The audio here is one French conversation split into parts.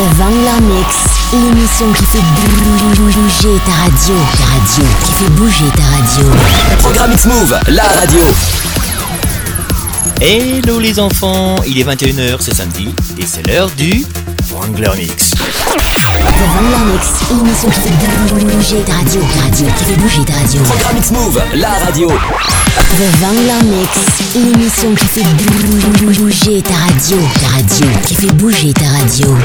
The Vangler Mix, l'émission qui fait bouger ta radio. Ta radio, qui fait bouger ta radio. Programme X-Move, la radio. Hello les enfants, il est 21h, c'est samedi, et c'est l'heure du Wrangler Mix. The Vangler Mix, l'émission qui fait bouger ta radio. Radio, qui fait bouger ta radio. Programme X-Move, la radio. The Vangler Mix, l'émission qui fait bouger ta radio. Ta radio, qui fait bouger ta radio.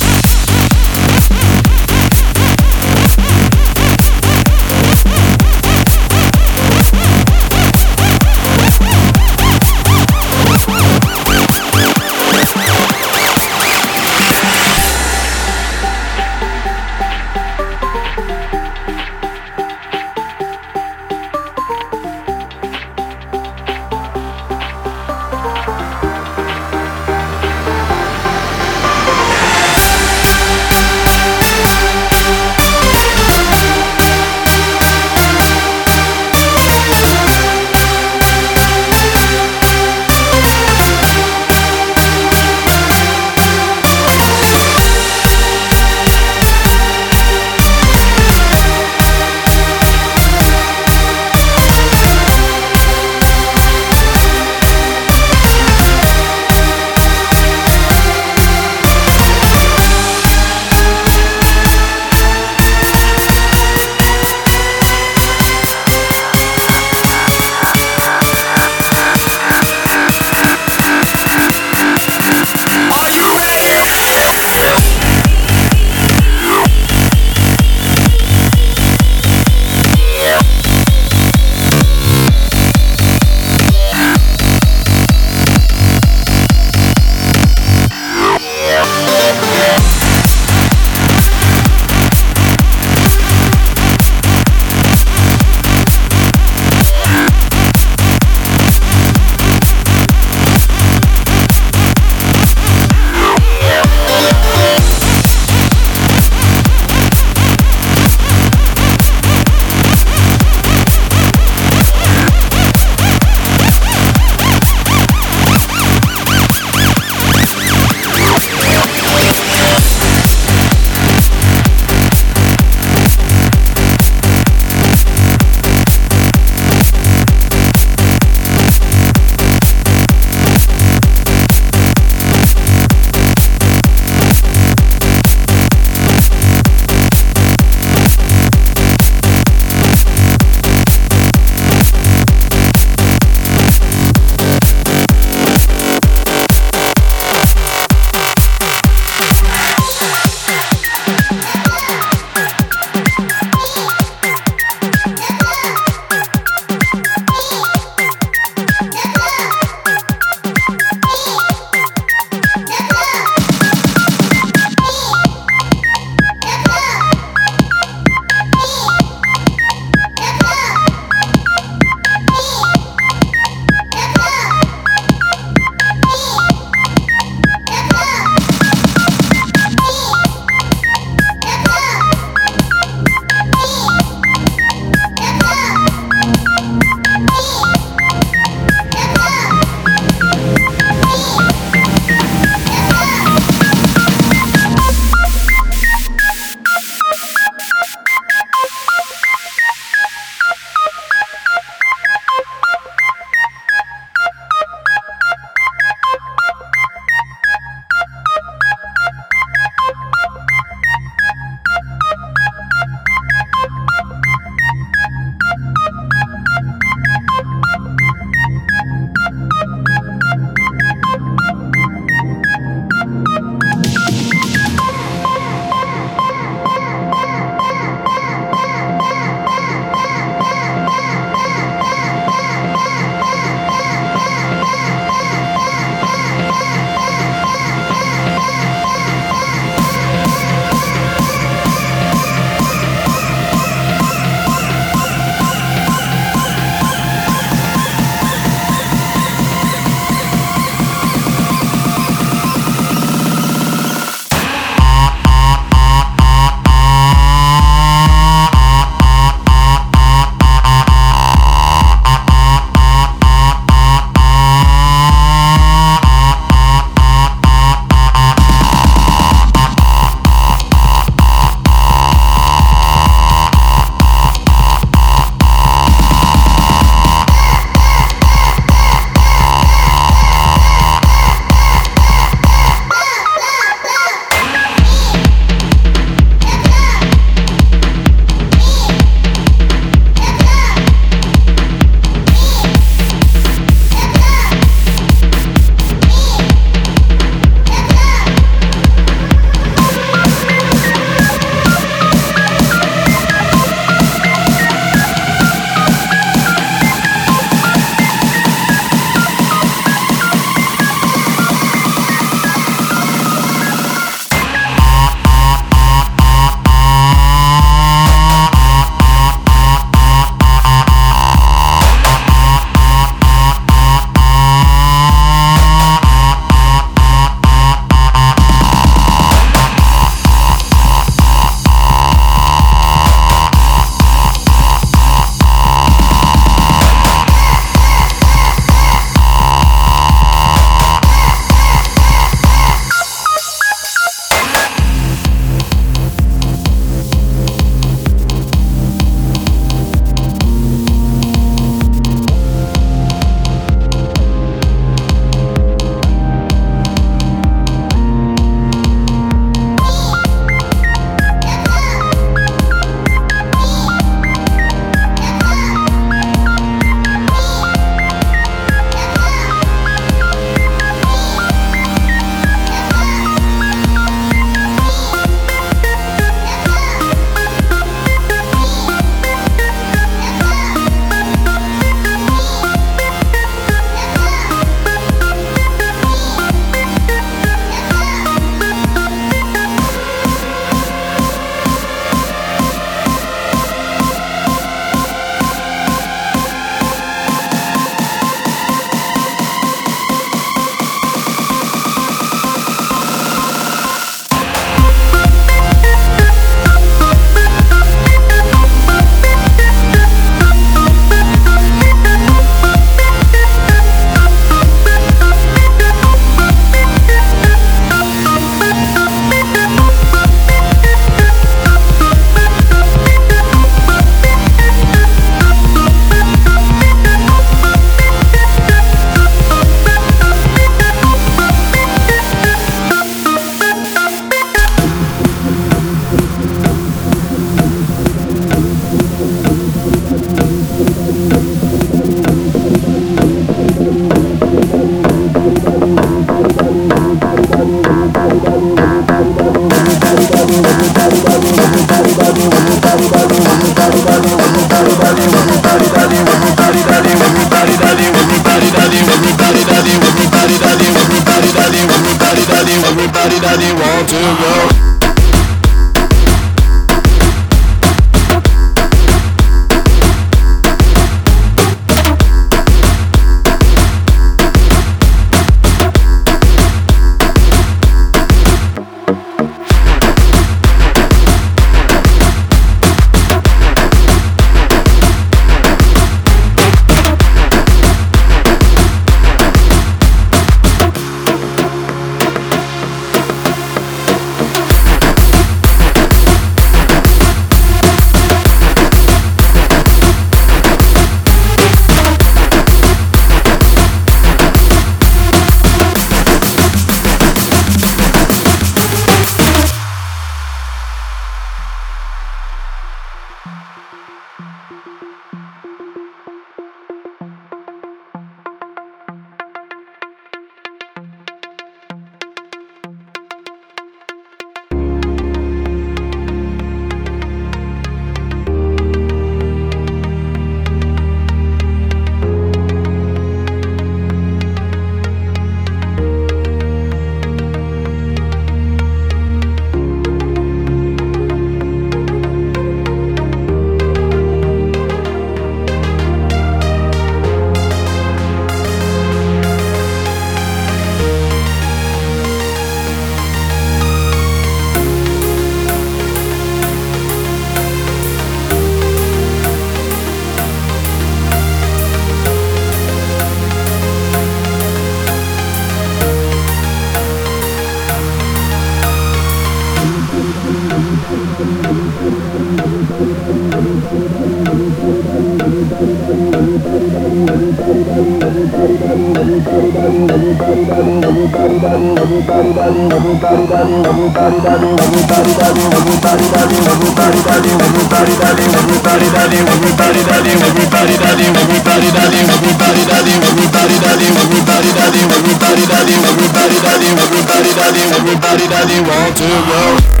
everybody, daddy, want to go.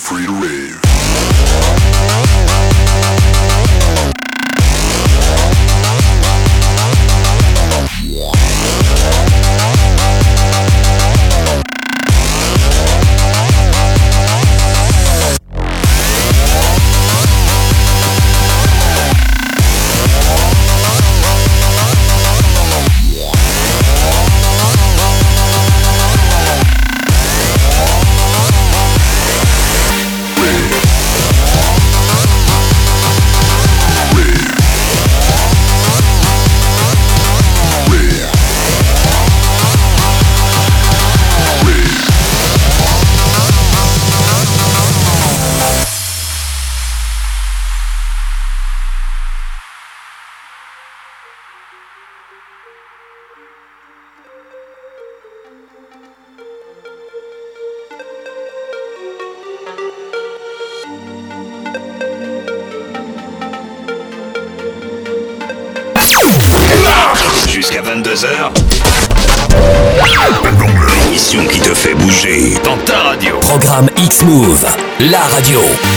free to radio.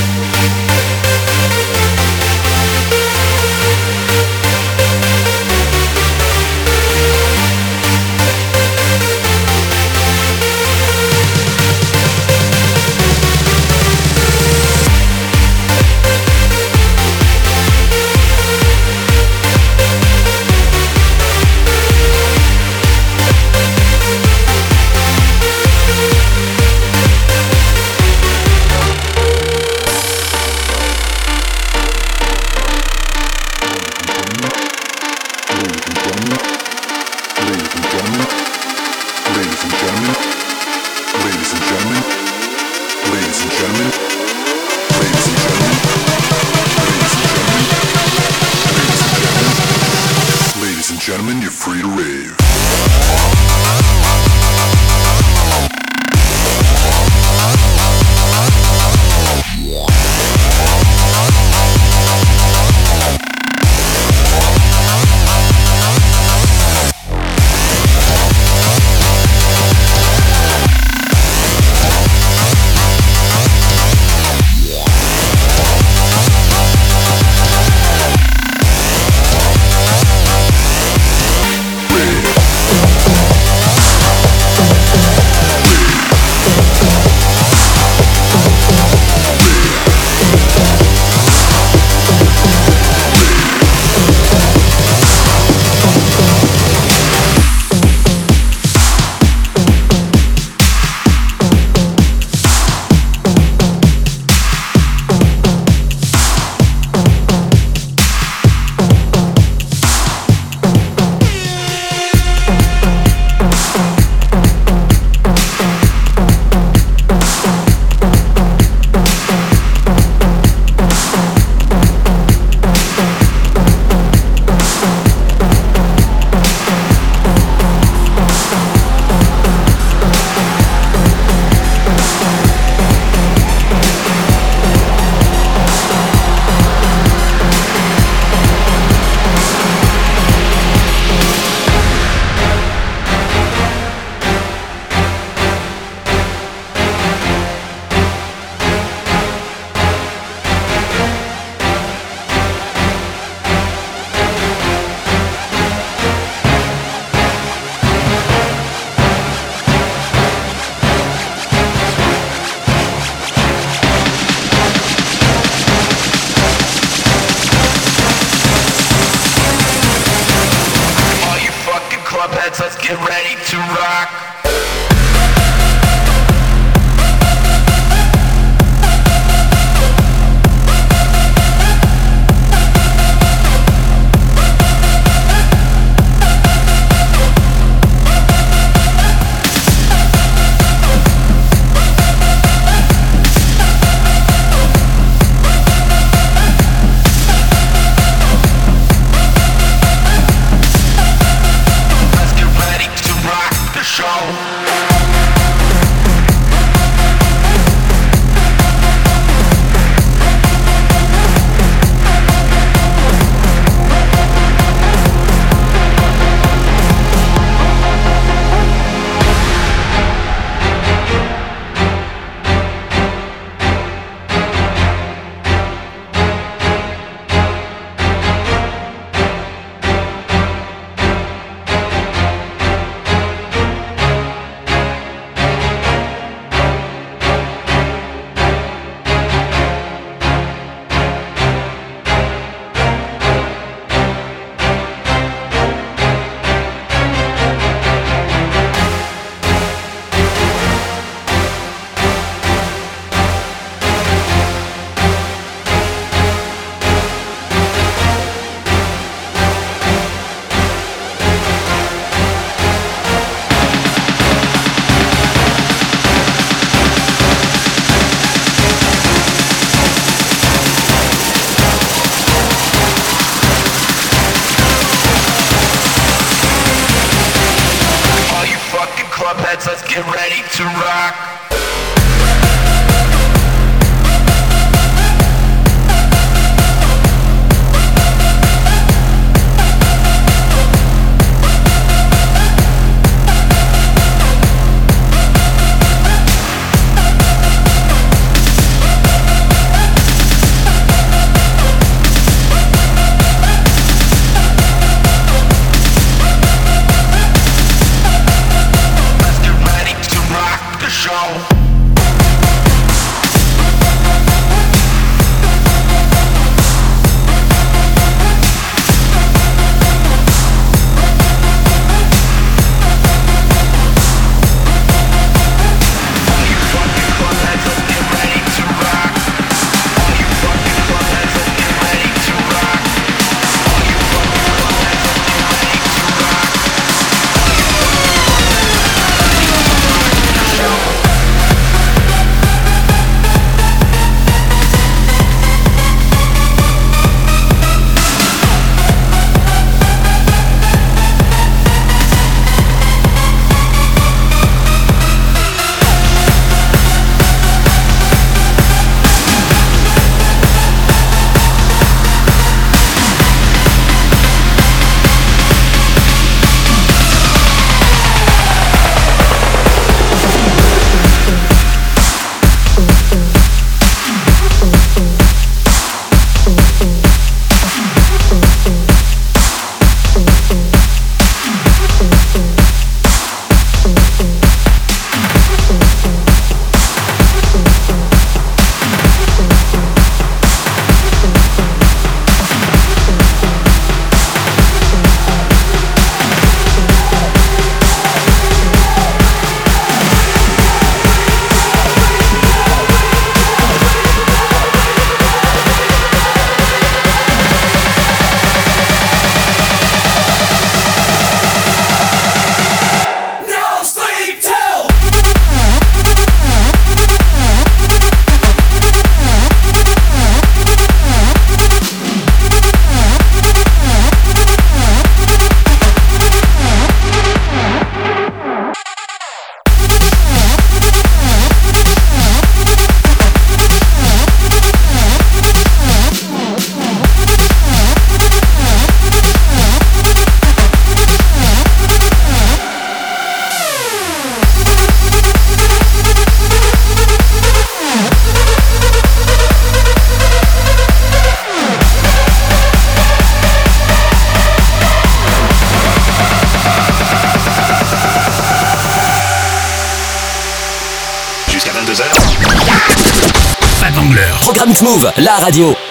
Programme X-Move, la radio.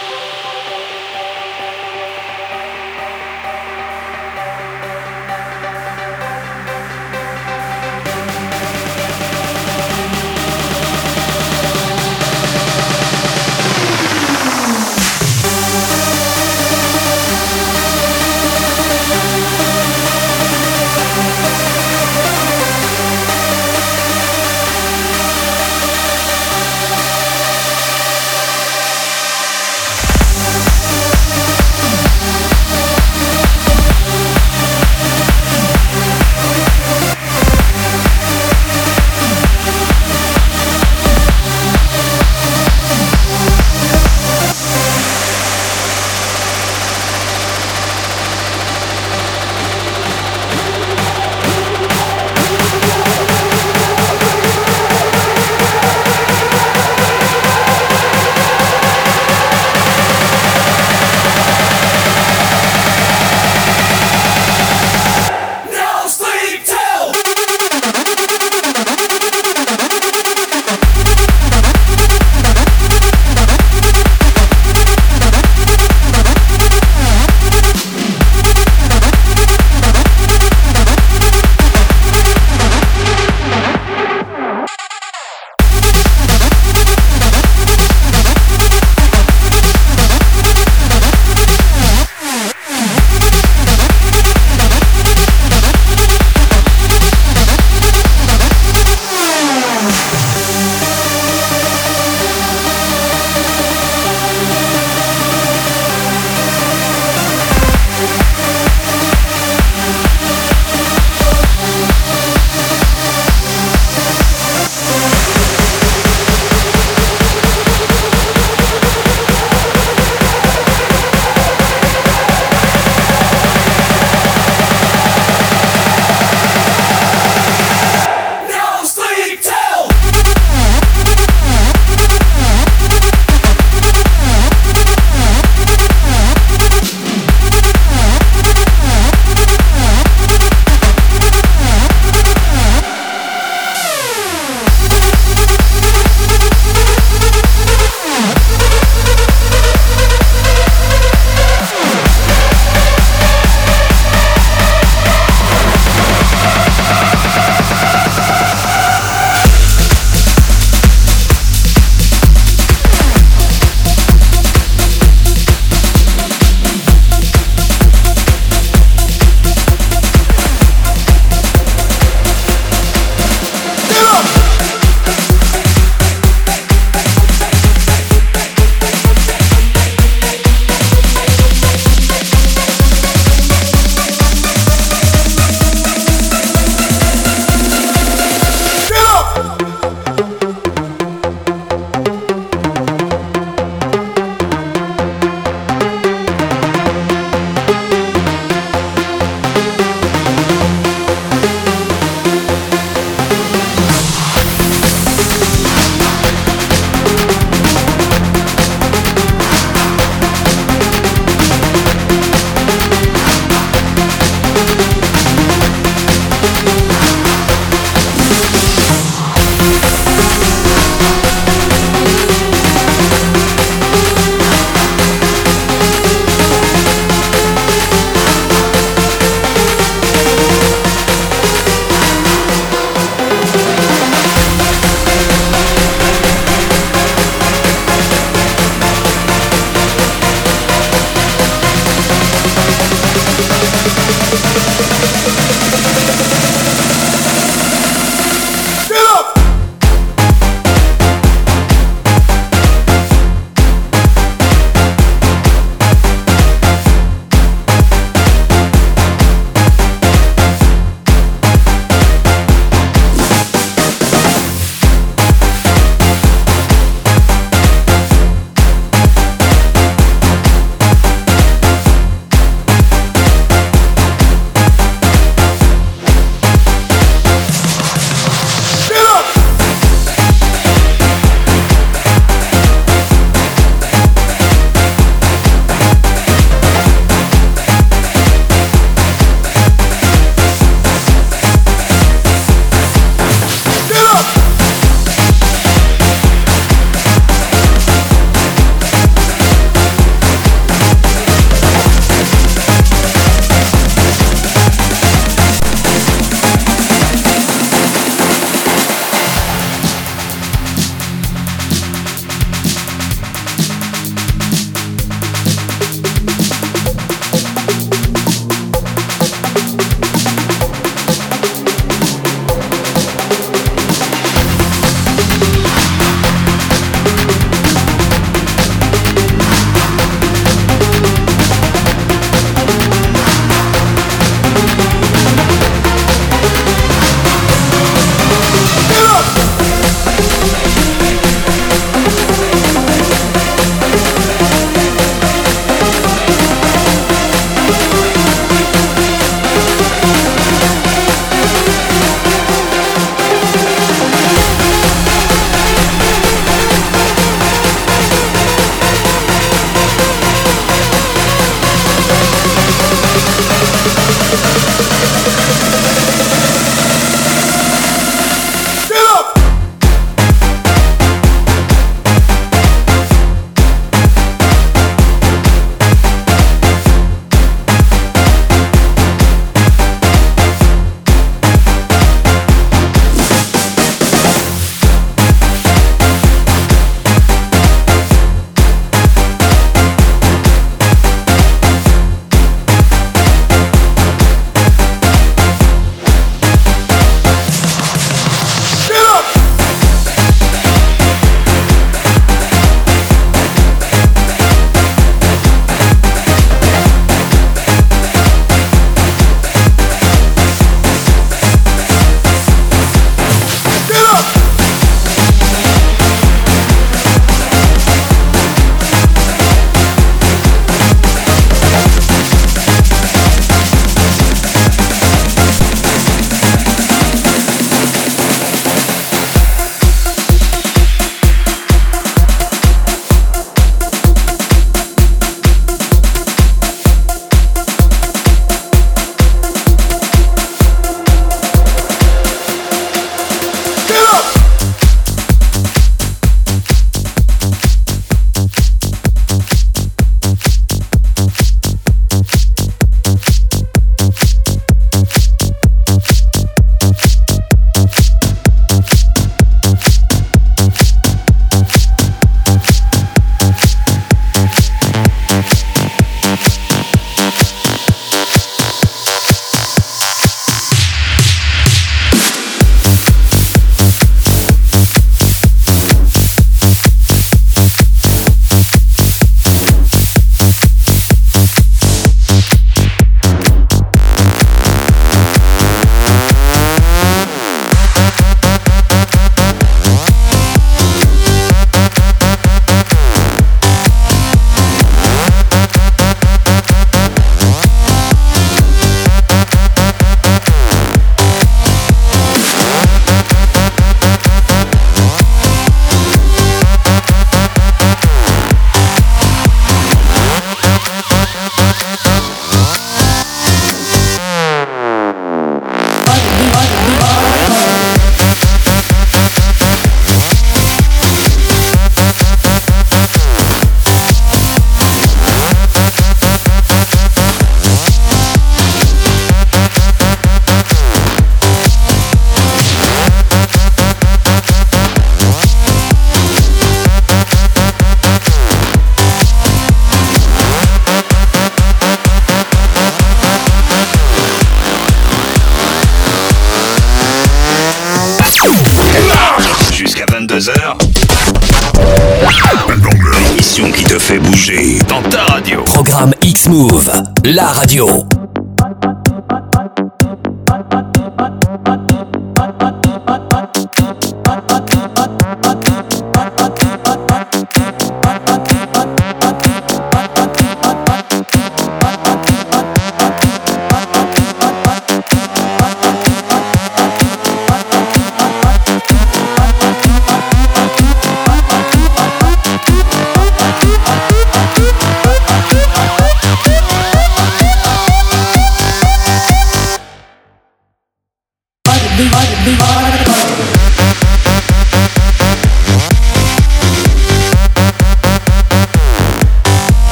La radio.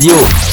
Radio.